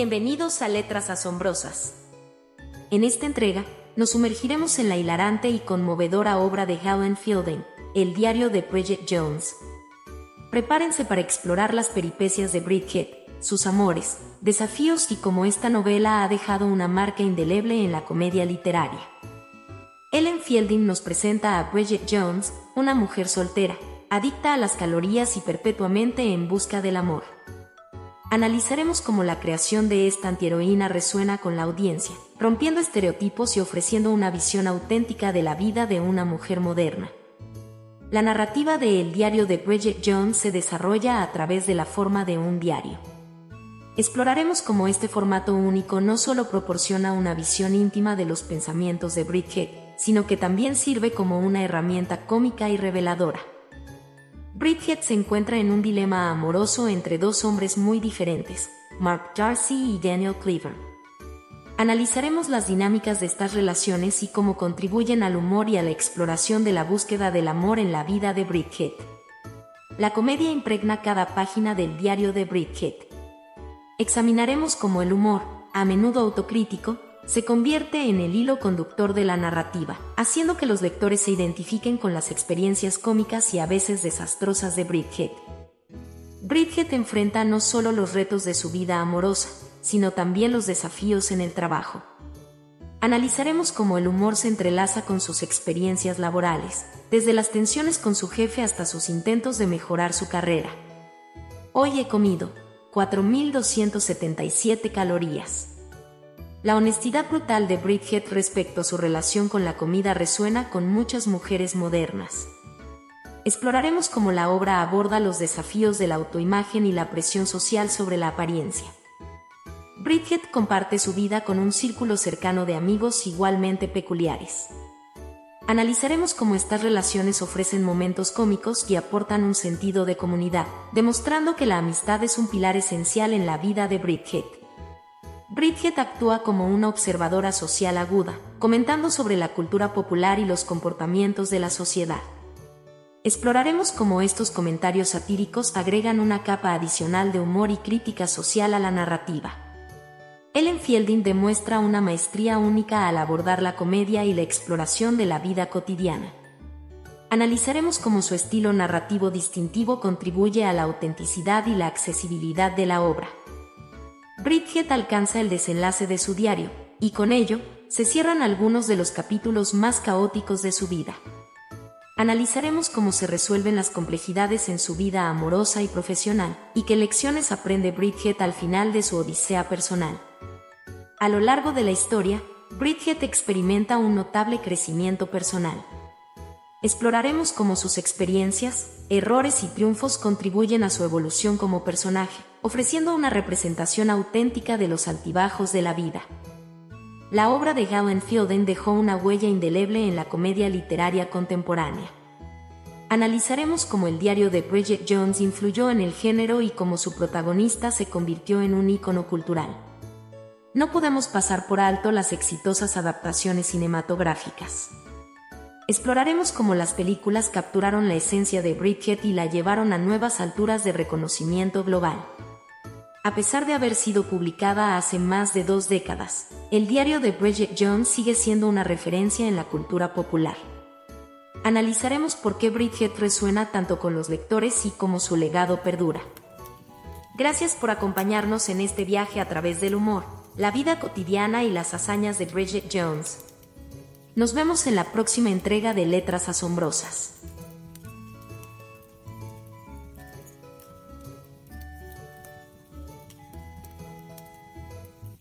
Bienvenidos a Letras Asombrosas. En esta entrega, nos sumergiremos en la hilarante y conmovedora obra de Helen Fielding, El diario de Bridget Jones. Prepárense para explorar las peripecias de Bridget, sus amores, desafíos y cómo esta novela ha dejado una marca indeleble en la comedia literaria. Ellen Fielding nos presenta a Bridget Jones, una mujer soltera, adicta a las calorías y perpetuamente en busca del amor. Analizaremos cómo la creación de esta antiheroína resuena con la audiencia, rompiendo estereotipos y ofreciendo una visión auténtica de la vida de una mujer moderna. La narrativa de El diario de Bridget Jones se desarrolla a través de la forma de un diario. Exploraremos cómo este formato único no solo proporciona una visión íntima de los pensamientos de Bridget, sino que también sirve como una herramienta cómica y reveladora. Bridget se encuentra en un dilema amoroso entre dos hombres muy diferentes, Mark Darcy y Daniel Cleaver. Analizaremos las dinámicas de estas relaciones y cómo contribuyen al humor y a la exploración de la búsqueda del amor en la vida de Bridget. La comedia impregna cada página del diario de Bridget. Examinaremos cómo el humor, a menudo autocrítico, se convierte en el hilo conductor de la narrativa, haciendo que los lectores se identifiquen con las experiencias cómicas y a veces desastrosas de Bridget. Bridget enfrenta no solo los retos de su vida amorosa, sino también los desafíos en el trabajo. Analizaremos cómo el humor se entrelaza con sus experiencias laborales, desde las tensiones con su jefe hasta sus intentos de mejorar su carrera. Hoy he comido 4.277 calorías. La honestidad brutal de Bridget respecto a su relación con la comida resuena con muchas mujeres modernas. Exploraremos cómo la obra aborda los desafíos de la autoimagen y la presión social sobre la apariencia. Bridget comparte su vida con un círculo cercano de amigos igualmente peculiares. Analizaremos cómo estas relaciones ofrecen momentos cómicos y aportan un sentido de comunidad, demostrando que la amistad es un pilar esencial en la vida de Bridget. Bridget actúa como una observadora social aguda, comentando sobre la cultura popular y los comportamientos de la sociedad. Exploraremos cómo estos comentarios satíricos agregan una capa adicional de humor y crítica social a la narrativa. Ellen Fielding demuestra una maestría única al abordar la comedia y la exploración de la vida cotidiana. Analizaremos cómo su estilo narrativo distintivo contribuye a la autenticidad y la accesibilidad de la obra. Bridget alcanza el desenlace de su diario, y con ello, se cierran algunos de los capítulos más caóticos de su vida. Analizaremos cómo se resuelven las complejidades en su vida amorosa y profesional, y qué lecciones aprende Bridget al final de su odisea personal. A lo largo de la historia, Bridget experimenta un notable crecimiento personal. Exploraremos cómo sus experiencias, errores y triunfos contribuyen a su evolución como personaje, ofreciendo una representación auténtica de los altibajos de la vida. La obra de Helen Fielding dejó una huella indeleble en la comedia literaria contemporánea. Analizaremos cómo el diario de Bridget Jones influyó en el género y cómo su protagonista se convirtió en un ícono cultural. No podemos pasar por alto las exitosas adaptaciones cinematográficas. Exploraremos cómo las películas capturaron la esencia de Bridget y la llevaron a nuevas alturas de reconocimiento global. A pesar de haber sido publicada hace más de dos décadas, el diario de Bridget Jones sigue siendo una referencia en la cultura popular. Analizaremos por qué Bridget resuena tanto con los lectores y cómo su legado perdura. Gracias por acompañarnos en este viaje a través del humor, la vida cotidiana y las hazañas de Bridget Jones. Nos vemos en la próxima entrega de Letras Asombrosas.